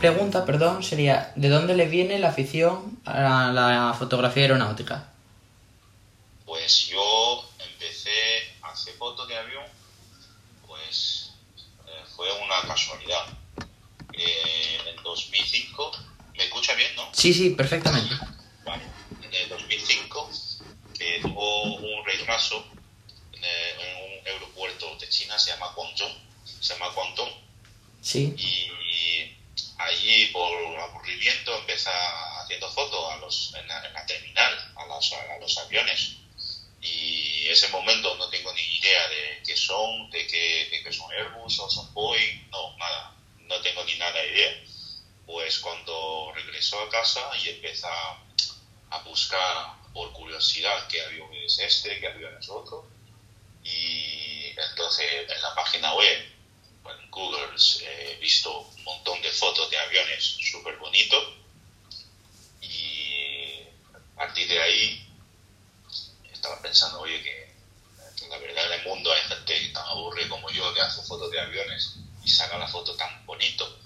pregunta, perdón, sería ¿de dónde le viene la afición a la fotografía aeronáutica? Pues yo empecé a hacer fotos de avión, pues eh, fue una casualidad. Eh, en 2005, ¿me escucha bien, no? Sí, sí, perfectamente. Vale. En el 2005 que tuvo un retraso en un aeropuerto de China, se llama Guangzhou, se llama Guangdong. Sí. Y allí, por aburrimiento, empecé haciendo fotos a los, en, la, terminal, a los, a los aviones. Y ese momento no tengo ni idea de qué son, de qué, de qué son Airbus o son Boeing, no, nada, no tengo ni nada de idea. Pues cuando regresó a casa y empecé a buscar por curiosidad qué avión es este, qué avión es otro, y entonces en la página web, en Google, he visto un montón de fotos de aviones súper bonitos y a partir de ahí estaba pensando, oye, que, la verdad en el mundo hay gente tan aburre como yo que hace fotos de aviones y saca la foto tan bonito.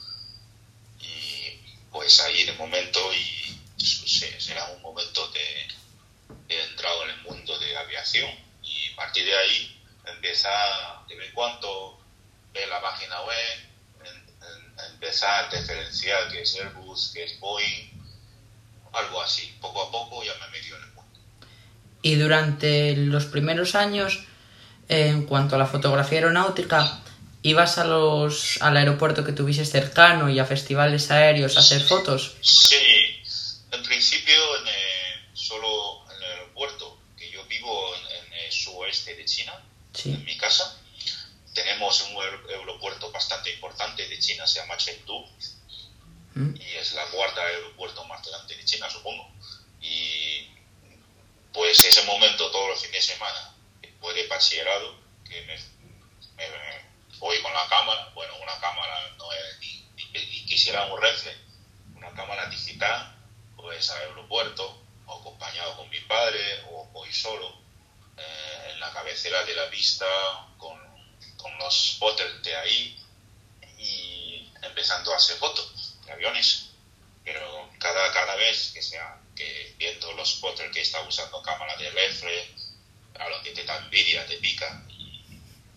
Y pues ahí de momento, y será un momento de, he entrado en el mundo de aviación y a partir de ahí empieza de vez en cuando ver la página web, empezar a diferenciar qué es Airbus, qué es Boeing, algo así. Poco a poco ya me he metido en el mundo. Y durante los primeros años, en cuanto a la fotografía aeronáutica, ¿ibas a los, al aeropuerto que tuvieses cercano y a festivales aéreos a hacer fotos? Sí, en principio solo en el aeropuerto, que yo vivo en, el suroeste de China, en mi casa. Tenemos un aeropuerto bastante importante de China, se llama Chengdu, mm. y es la cuarta aeropuerto más grande de China, supongo. Y pues ese momento, todos los fines de semana, después de bachillerado, que me, voy con la cámara, bueno, una cámara no es ni, quisiera un reflex, una cámara digital, pues al aeropuerto, acompañado con mi padre o voy solo eh, en la cabecera de la vista con, con los spotters de ahí y empezando a hacer fotos de aviones. Pero cada, cada vez que sea que viendo los spotters que está usando cámara de refre, a lo que te da envidia, te pica. Y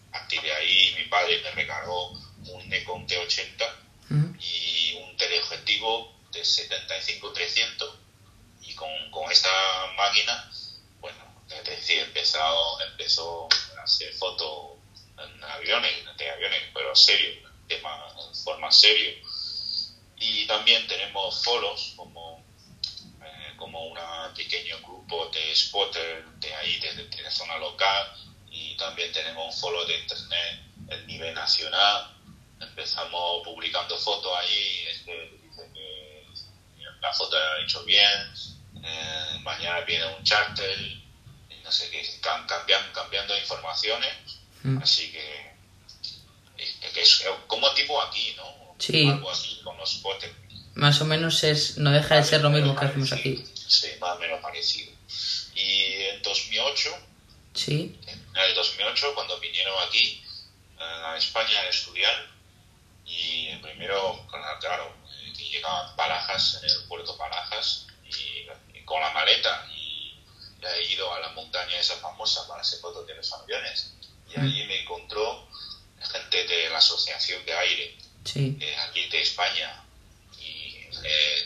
a partir de ahí mi padre me regaló un Nikon T80 y un teleobjetivo de 75-300 y con, con esta máquina, bueno, es decir, empezado, empezó a hacer fotos en aviones, de aviones, pero serio, en forma serio. Y también tenemos foros como, como un pequeño grupo de spotters de ahí, de, de, la zona local, y también tenemos un foro de internet a nivel nacional. Empezamos publicando fotos ahí, este, dice que la foto ha hecho bien, eh, mañana viene un charter, no sé qué, cambian, cambiando informaciones, mm. así que, es, como tipo aquí, ¿no? Sí. Algo así con los botes. Más o menos es, no deja de ser lo mismo que hacemos aquí. Sí, más o menos parecido. Y en 2008, sí. en el 2008, cuando vinieron aquí a España a estudiar, y primero, claro, que llegaban Barajas, en el puerto Barajas, y con la maleta y he ido a la montaña esa famosa para hacer fotos de los aviones y mm. allí me encontró gente de la Asociación de Aire eh, aquí de España y eh,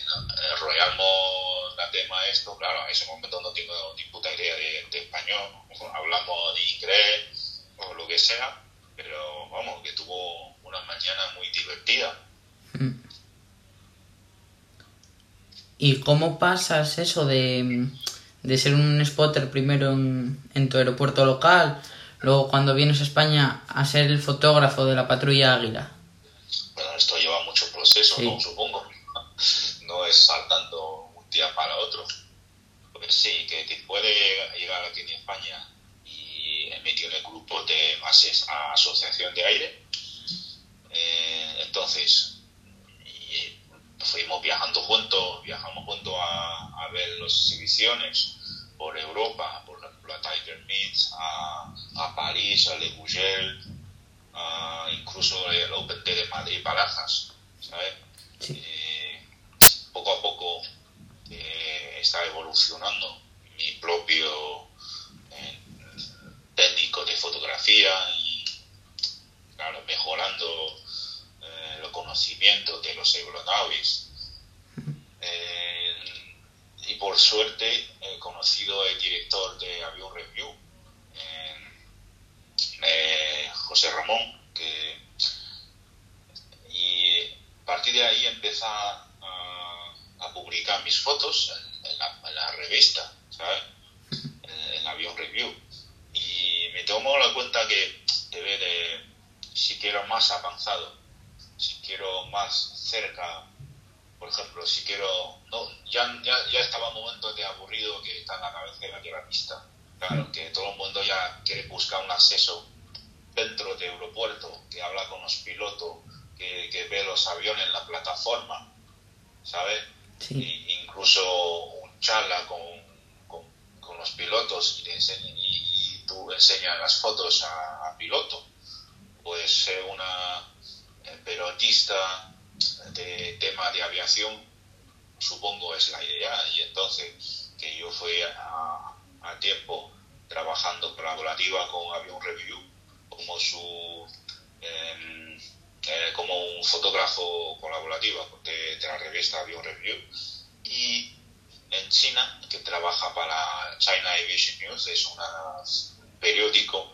rodeamos la tema esto, claro, en ese momento no tengo ni puta idea de, español, hablamos de inglés o lo que sea, pero vamos, que tuvo una mañana muy divertida. ¿Y cómo pasas eso de, ser un spotter primero en, tu aeropuerto local, luego cuando vienes a España a ser el fotógrafo de la patrulla Águila? Bueno, esto lleva mucho proceso, ¿no? supongo. sí, que, que puede llegar aquí en España y emitir el grupo de bases a Asociación de Aire. Eh, entonces, fuimos viajando juntos, viajamos juntos a, ver las exhibiciones por Europa, por la, por la Tiger Meets, a, a, París, a Le Bougel, a, incluso el Open Day de Madrid Barajas, ¿sabes? Eh, poco a poco está evolucionando mi propio eh, técnico de fotografía y claro, mejorando eh, los conocimientos de los aeronaves. Eh, y por suerte he conocido el director de Avión Review, eh, José Ramón, que, y a partir de ahí empezó a, publicar mis fotos revista, ¿sabes? En, en, Avión Review. Y me tomo la cuenta que debe de, si quiero más avanzado, si quiero más cerca, por ejemplo, si quiero, no, ya, ya, ya estaba un momento de aburrido que está en la cabeza de la pista. Claro, que todo el mundo ya quiere buscar un acceso dentro de aeropuerto, que habla con los pilotos, que, que ve los aviones en la plataforma, ¿sabes? incluso un charla con, con, los pilotos y, y, tú enseñas las fotos a, a piloto. Pues ser una eh, periodista de tema de aviación, supongo es la idea. Y entonces que yo fui a, a tiempo trabajando colaborativa con Avión Review como su em, eh, como un fotógrafo colaborativo de, la revista Avion Review y en China que trabaja para China Aviation News es un periódico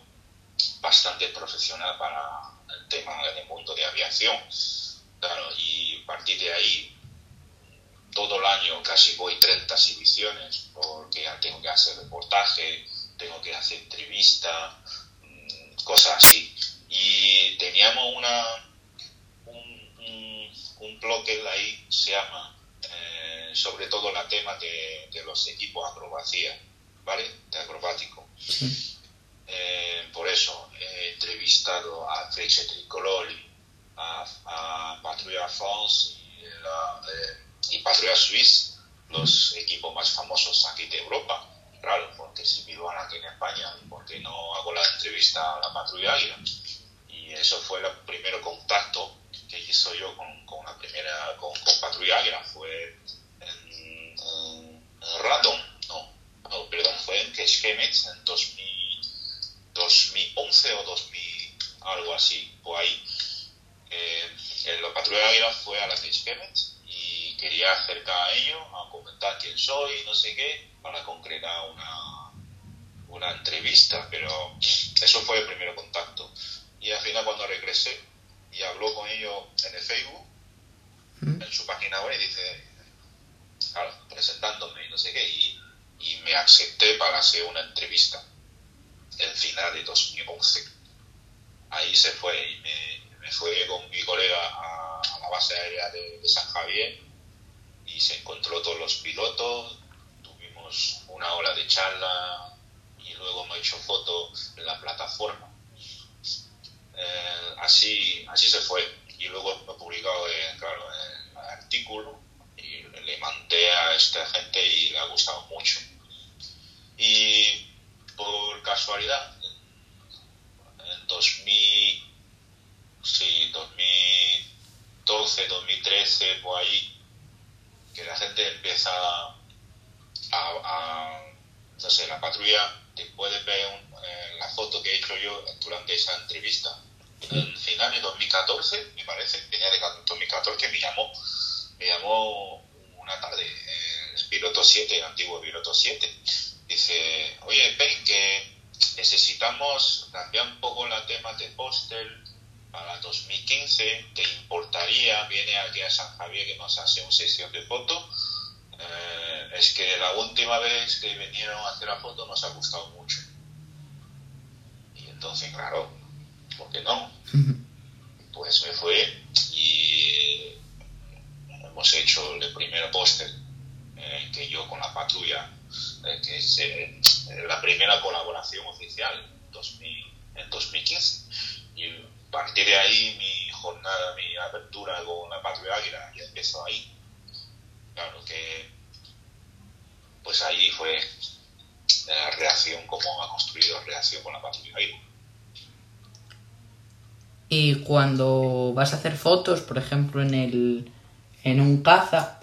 bastante profesional para el tema del mundo de aviación claro, y a partir de ahí todo el año casi voy 30 exhibiciones porque tengo que hacer reportaje tengo que hacer entrevista cosas así. Y teníamos una, un, un, bloque ahí, se llama, sobre todo la tema de, de, los equipos acrobacía, ¿vale? De acrobático. Eh, por eso he entrevistado a Fleche Tricolori, a, a Patrulla France y, eh, y Patrulla Suisse, los equipos más famosos aquí de Europa claro, porque si vivo aquí en España, porque no hago la entrevista a la patrulla Águila? Y eso fue el primer contacto que hizo yo con, con la primera, con, Patrulla Águila, fue Radom, no, perdón, fue en Keshkemet en 2011 o 2000, algo así, por ahí. Eh, la patrulla Águila fue a la Keshkemet y quería acercar a ellos, a comentar quién soy, no sé qué, para concretar una, una entrevista, pero eso fue el primer contacto. Y al final cuando regresé y habló con ellos en el Facebook, mm. en su página web, dice, presentándome y no sé qué, y, y me acepté para hacer una entrevista en final de 2011. Ahí se fue y me, me fue con mi colega a, la base aérea de, San Javier y se encontró todos los pilotos, una hora de charla y luego hemos hecho fotos en la plataforma. Eh, así, así se fue. Y luego he publicado claro, el artículo le mandé a esta gente y le ha gustado mucho. Y por casualidad, en 2000, sí, 2012, 2013, por ahí, que la gente empieza a, no sé, la patrulla, te puedes ver eh, la foto que he hecho yo durante esa entrevista. En final de 2014, me parece, venía de 2014, me llamó, me llamó una tarde, el piloto 7, el antiguo piloto 7. Dice, oye, ven que necesitamos cambiar un poco la tema de póster para 2015, ¿te importaría? Viene aquí a San Javier que nos hace una sesión de fotos eh, es que la última vez que vinieron a hacer la foto nos ha gustado mucho. Y entonces, claro, ¿por qué no? Pues me fue y hemos hecho el primer póster eh, que yo con la patrulla, eh, que es la primera colaboración oficial en 2015. Y a partir de ahí mi jornada, mi apertura con la patrulla águila ya empezó ahí Claro que, pues ahí fue la reacción, cómo ha construido la reacción con la patrulla Y cuando vas a hacer fotos, por ejemplo, en, el, en un caza,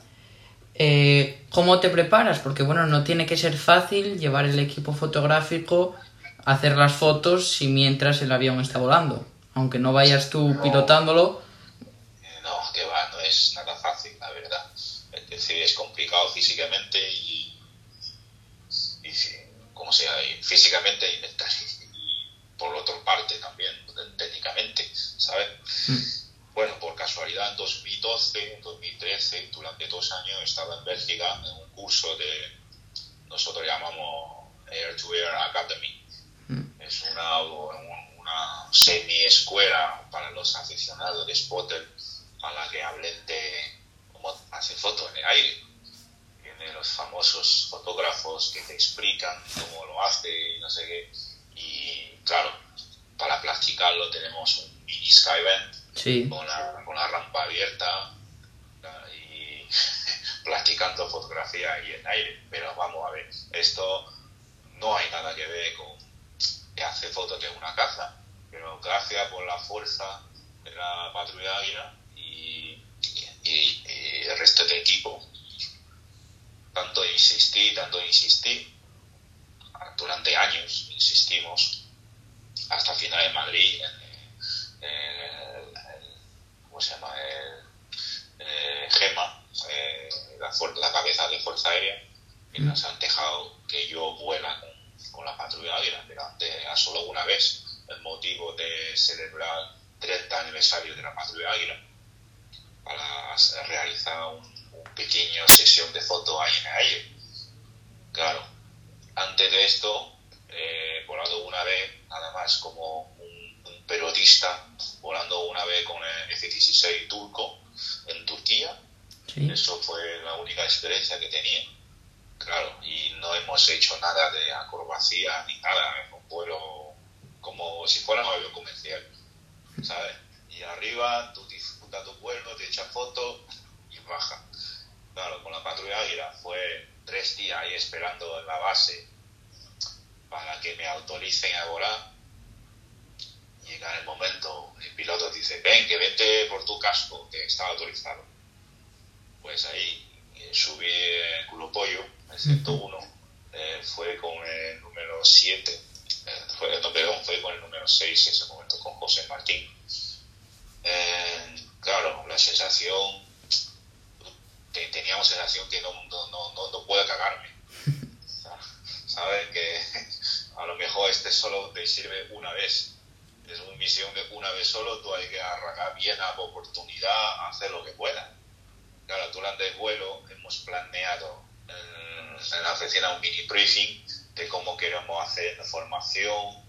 eh, ¿cómo te preparas? Porque bueno, no tiene que ser fácil llevar el equipo fotográfico, hacer las fotos si mientras el avión está volando. Aunque no vayas tú pilotándolo, es complicado físicamente y, como sea, físicamente y, por otra parte también, técnicamente, ¿sabes? Mm. Bueno, por casualidad en 2012, 2013, durante dos años estaba en Bélgica en un curso de, nosotros llamamos Air to Air Academy. Mm. Es una, una semi-escuela para los aficionados de spotter a la que hablen de cómo hace fotos en el aire. Tiene los famosos fotógrafos que te explican cómo lo hace y no sé qué. Y claro, para practicarlo tenemos un mini Con, la, con la rampa abierta y practicando fotografía ahí en aire. Pero vamos a ver, esto no hay nada que ver con que hace fotos de una caza, pero gracias por la fuerza de la patrulla águila y, y, el resto del equipo, tanto insistí, tanto insistí, durante años insistimos hasta final de Madrid en, ¿cómo se llama? Gema, eh, la, la, cabeza de Fuerza Aérea, y nos han dejado que yo vuela con, la patrulla águila, delante a solo una vez, el motivo de celebrar 30 aniversario de la patrulla águila, para realizar un, pequeño sesión de fotos ahí en el aire. Claro, antes de esto, eh, volado una vez, nada más como un, un periodista, volando una vez con el F-16 turco en Turquía. Eso fue la única experiencia que tenía. Claro, y no hemos hecho nada de acrobacia ni nada, es un vuelo como si fuera un avión comercial, ¿sabes? Y arriba tú disfrutas tu vuelo, te echas fotos y baja. Claro, con la patrulla Águila fue tres días ahí esperando en la base para que me autoricen a volar. Llega el momento, el piloto dice, ven, que vete por tu casco, que está autorizado. Pues ahí eh, subí el culo pollo, el 101, eh, fue con el número 7, eh, fue, no, perdón, fue con el número 6 en ese momento, con José Martín. claro, la sensación, teníamos sensación que no, no, no, no puedo cagarme. ¿Sabes? Que a lo mejor este solo te sirve una vez. Es una misión de una vez solo, tú hay que arrancar bien a oportunidad, hacer lo que pueda. Claro, durante el vuelo hemos planeado en, la oficina un mini briefing de cómo queremos hacer formación,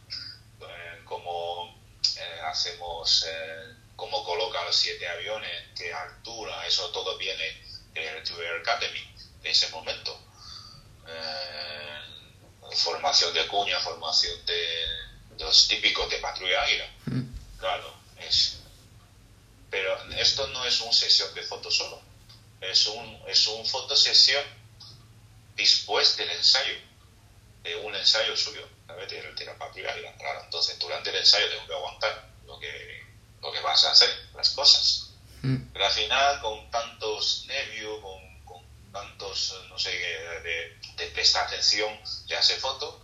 eh, cómo eh, hacemos, eh, cómo colocar los siete aviones, qué altura, eso todo viene del Air Academy de ese momento formación de cuña, formación de, los típicos de patrulla águila. Mm. Claro, es. Pero esto no es una sesión de fotos solo, es un, es un fotosesión después del ensayo, de un ensayo suyo, ¿sabes? De, de la patrulla águila. Claro, entonces durante el ensayo tengo que aguantar lo que, lo que vas a hacer, las cosas. Mm. Pero al final, con tantos nervios, con tantos, no sé, de, de prestar atención, de hacer fotos,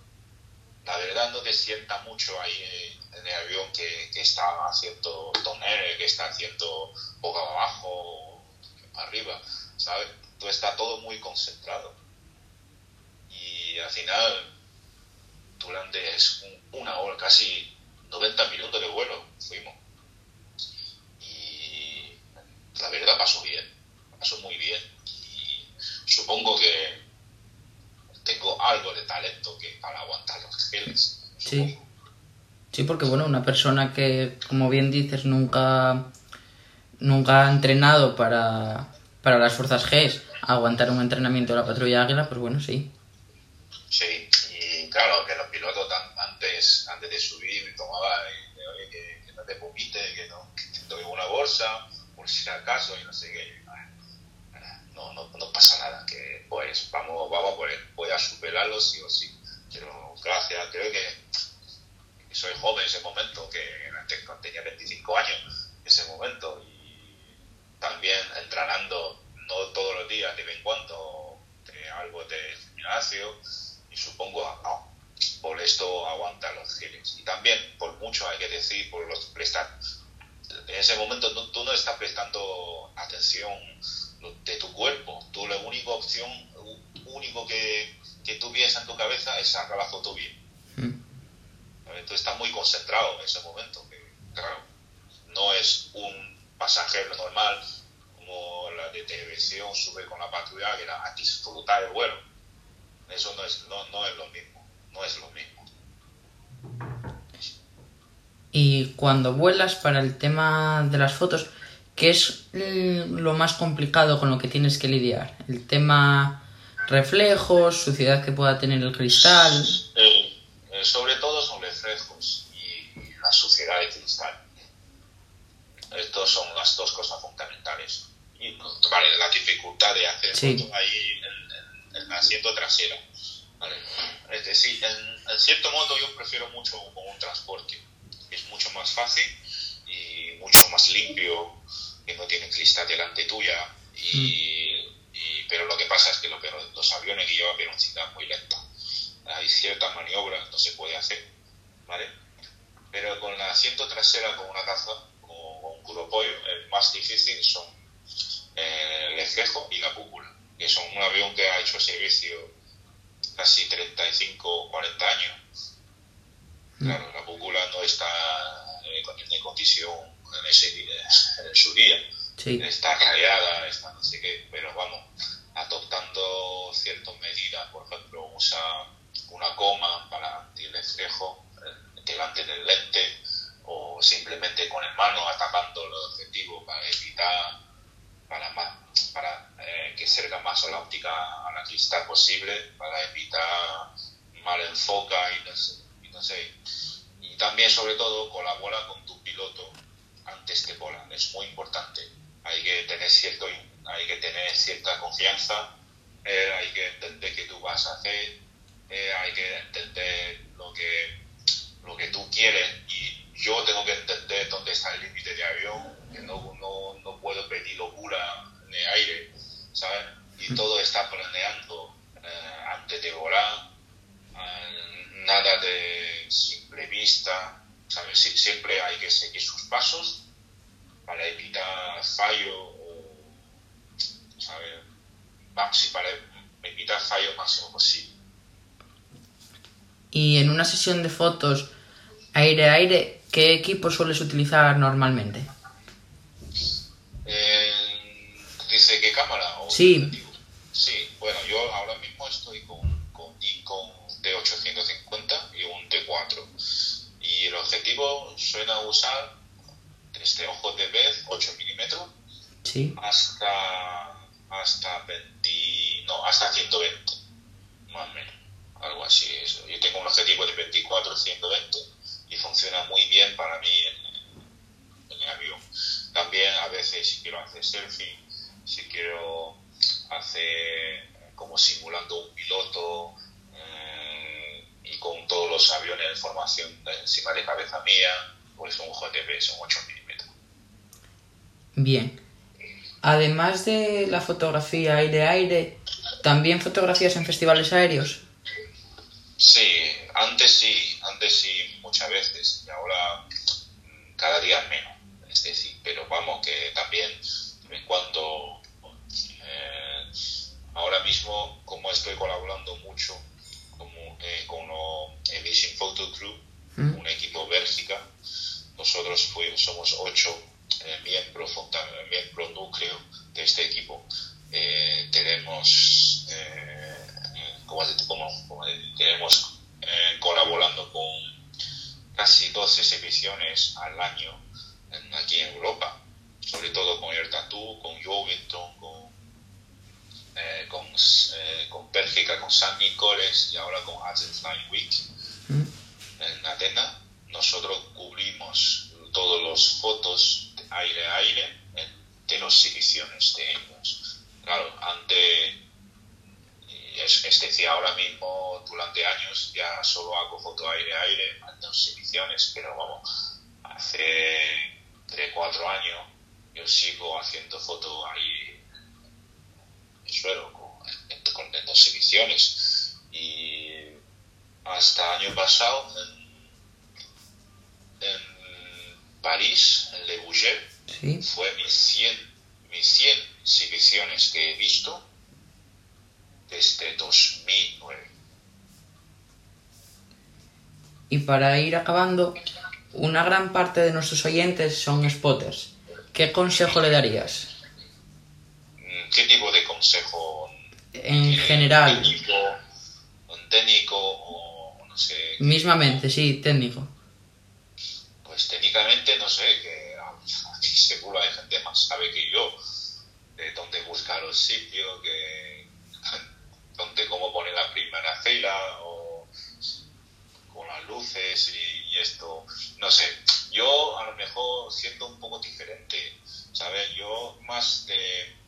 la verdad no te sienta mucho ahí en el avión que, que está haciendo toner, que está haciendo poco abajo, arriba, ¿sabes? Tú está todo muy concentrado. Y al final, durante una hora, casi 90 minutos de vuelo, fuimos. Y la verdad pasó bien, pasó muy bien supongo que tengo algo de talento que para aguantar los geles. Sí. Sí, porque bueno, una persona que, como bien dices, nunca, nunca ha entrenado para, para las fuerzas G, aguantar un entrenamiento de la patrulla Águila, pues bueno, sí. Sí, y claro, que los pilotos antes, antes de subir me tomaba oye, que, no te vomite, que no, que una bolsa, por si acaso, y no sé qué no, no, pasa nada, que pues vamos, vamos por voy a superarlo sí o sí. Pero gracias, creo que, soy joven en ese momento, que tenía 25 años ese momento y también entrenando no todos los días, de vez en cuando, algo de gimnasio y supongo no, por esto aguanta los giles. Y también, por mucho hay que decir, por los prestar, en ese momento tú no estás prestando atención de tu cuerpo. Tú la única opción, único que, que tú piensas en tu cabeza es sacar la foto bien. Mm. Tú estás muy concentrado en ese momento. Que, claro, no es un pasajero normal, como la de televisión, sube con la patrulla, que era a disfrutar el vuelo. Eso no es, no, no es lo mismo, no es lo mismo. Y cuando vuelas para el tema de las fotos, ¿qué es lo más complicado con lo que tienes que lidiar? ¿El tema reflejos, suciedad que pueda tener el cristal? Eh, sobre todo son reflejos y, la suciedad del cristal. Estas son las dos cosas fundamentales. Y vale, la dificultad de hacer fotos ahí en, el asiento trasero. Es decir, en, en cierto modo yo prefiero mucho con un transporte es mucho más fácil y mucho más limpio, que no tiene cristal delante tuya. Y, pero lo que pasa es que los aviones que llevan velocidad muy lenta, hay ciertas maniobras, no se puede hacer, ¿vale? Pero con la asiento trasera, con una caza, con un curopollo, el más difícil son eh, el espejo y la cúpula, que son un avión que ha hecho servicio casi 35 o 40 años Claro, la cúpula no está en condición en, ese, en su día. Está rayada, está no sé qué, pero vamos, adoptando ciertas medidas, por ejemplo, usa una coma para el espejo eh, delante del lente o simplemente con el mano atacando el objetivo para evitar, para, más, para eh, que cerca más a la óptica a la cristal posible, para evitar mal enfoca y no sé, no sé. Y también, sobre todo, colabora con tu piloto antes que volar. Es muy importante. Hay que tener, cierto, hay que tener cierta confianza, eh, hay que entender qué tú vas a hacer, eh, hay que entender lo que, lo que tú quieres y yo tengo que entender dónde está el límite de avión, que no, no, no puedo pedir locura en el aire, ¿sabes? Y todo está planeando eh, antes de volar nada de simple vista, ¿sabes? siempre hay que seguir sus pasos para evitar fallo o, ¿sabes? Para evitar fallo máximo posible. Y en una sesión de fotos aire-aire, ¿qué equipo sueles utilizar normalmente? ¿Dice qué cámara? O sí. Sí, bueno, yo ahora mismo estoy con T850 y un T4. El objetivo suena usar este ojo de vez 8 milímetros hasta, hasta 20, no, hasta 120, más o menos, algo así. Eso. Yo tengo un objetivo de 24 120 y funciona muy bien para mí en, en el avión. También a veces si quiero hacer selfie, si quiero hacer como simulando un piloto, con todos los aviones de formación encima de cabeza mía, pues un JTP son 8 milímetros. Bien. Además de la fotografía aire-aire, ¿también fotografías en festivales aéreos? Sí, antes sí, antes sí, muchas veces, y ahora mm, cada día menos. Es decir, pero vamos, que también en cuanto eh, ahora mismo, como estoy colaborando mucho eh, con el Vision Photo Crew, mm. un equipo Bélgica. Nosotros fuimos, somos ocho eh, miembros, miembros núcleo de este equipo. Eh, tenemos, como, como, tenemos colaborando con casi 12 exhibiciones al año aquí en Europa, sobre todo con Air Tattoo, con Jovington, con eh, con, eh, con Bélgica, con San Nicoles y ahora con Athens Flying Week mm. en Atenas. Nosotros cubrimos todos los fotos aire a aire de las exhibiciones de ellos. Claro, antes, es, es, decir, ahora mismo durante años ya solo hago foto aire a aire en las exhibiciones, pero vamos, hace 3, 4 años yo sigo haciendo foto aire suelo con, con, dos ediciones. Y hasta año pasado en, París, en Le Bourget, fue mis 100, mis 100 exhibiciones que he visto desde 2009. Y para ir acabando, una gran parte de nuestros oyentes son spotters. ¿qué consejo le darías? ¿Qué tipo consejo? En general. ¿Técnico, un técnico o no sé? Mismamente, sí, técnico. Pues técnicamente no sé, que aquí seguro hay gente más sabe que yo de dónde buscar los sitios, que dónde cómo poner la primera fila o con las luces y, esto, no sé. Yo a lo mejor siento un poco diferente, ¿sabes? Yo más de eh,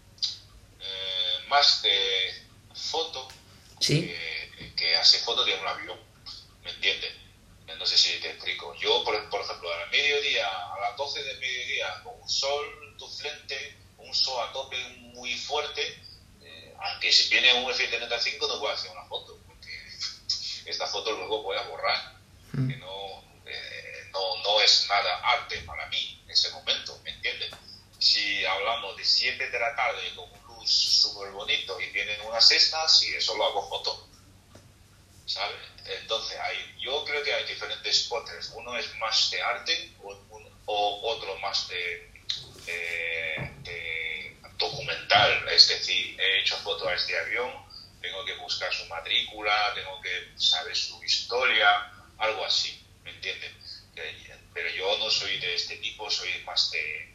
más de foto que, hace foto de un avión, ¿me entiendes? No sé si te explico. Yo, por, ejemplo, al mediodía, a las 12 del mediodía, con un sol en tu frente, un sol a tope muy fuerte, eh, aunque si viene un F-35 no puedo hacer una foto, porque esta foto luego voy a borrar. Mm. Que no, eh, no, no es nada arte para mí en ese momento, ¿me entiendes? Si hablamos de 7 de la tarde con un súper bonito y tienen unas cestas y eso lo hago foto. ¿Sabes? Entonces, hay, yo creo que hay diferentes spotters. Uno es más de arte o, otro más de, documental. Es decir, he hecho fotos a este avión, tengo que buscar su matrícula, tengo que saber su historia, algo así. ¿Me entienden? Pero yo no soy de este tipo, soy más de,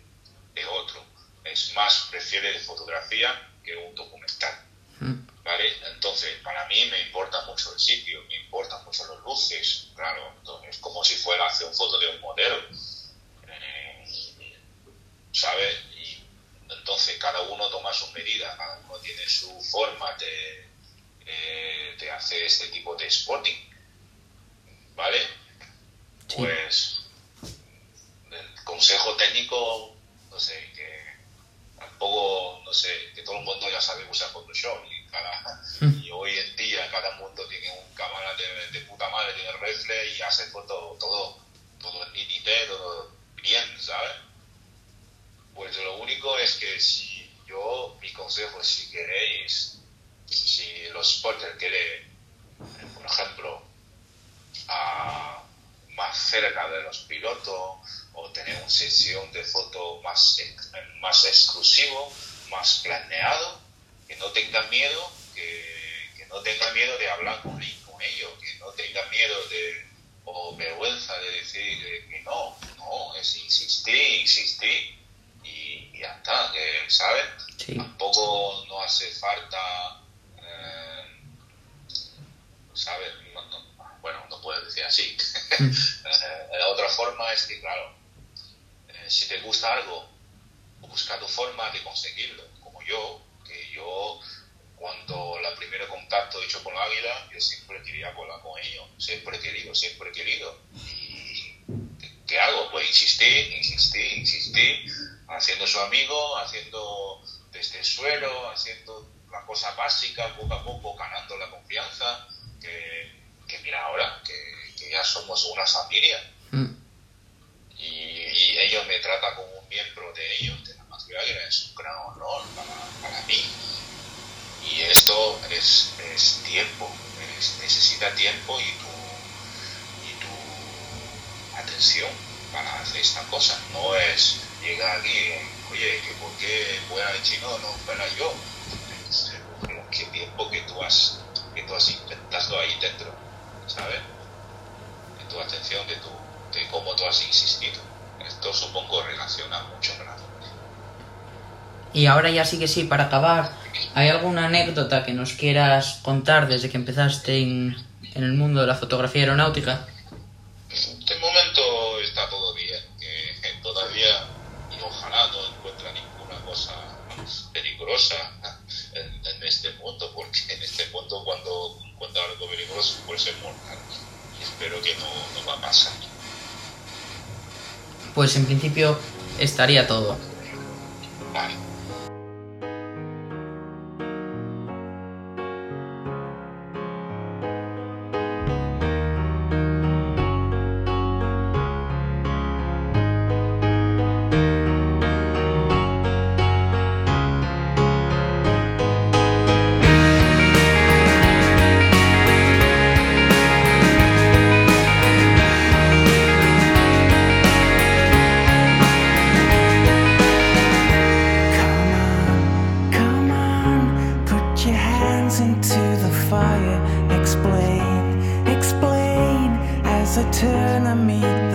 de otro es más, prefiere fotografía que un documental. Mm. ¿Vale? Entonces, para mí me importa mucho el sitio, me importan mucho las luces, claro, es como si fuera hacer una foto de un modelo. Eh, ¿Sabes? Y entonces cada uno toma sus medidas, cada uno tiene su forma de, eh, de hacer este tipo de spotting. ¿Vale? Pues el consejo técnico, sé, que todo el mundo ya sabe usar Photoshop y, cada, mm. y hoy en día cada mundo tiene un cámara de, puta madre, tiene reflex y hace foto todo, todo en nitidez, todo bien, ¿sabes? Pues lo único es que si yo, mi consejo, si queréis, si los spotters quieren, por ejemplo, a, más cerca de los pilotos, o tener una sesión de foto más, más exclusivo, más planeado, que no tenga miedo, que, que no tenga miedo de hablar con, con ellos, que no tenga miedo de, o vergüenza de decir que no, no, es insistir, insistir y, ya está, ¿sabes? Tampoco no hace falta, eh, ¿sabes? bueno, no puedes decir así. Mm. Eh, la otra forma es que, claro, si te gusta algo, busca tu forma de conseguirlo, como yo, que yo cuando el primer contacto hecho con la águila, yo siempre quería volar con ellos, siempre he querido, siempre he querido. ¿Y qué hago? Pues insistir, insistir, insistir, haciendo su amigo, haciendo desde el suelo, haciendo la cosa básica, poco a poco ganando la confianza, que, mira ahora, que, ya somos una familia. Mm y, ellos me tratan como un miembro de ellos, la es un gran honor para, mí. Y esto es, es tiempo, necesita tiempo y tu, y tu atención para hacer esta cosa. No es llegar aquí, oye, que ¿por qué fuera el chino no fuera yo? Es qué tiempo que tú has, que tú has intentado ahí dentro, ¿sabes? De tu atención, de tu de cómo tú has insistido. Esto supongo relaciona mucho con Y ahora ya sí que sí, para acabar, ¿hay alguna anécdota que nos quieras contar desde que empezaste en, el mundo de la fotografía aeronáutica? De momento está todo bien, que todavía y ojalá no encuentre ninguna cosa peligrosa en, este mundo, porque en este mundo cuando encuentra algo peligroso puede ser mortal. Y espero que no, no va a pasar pues en principio estaría todo. It's a me.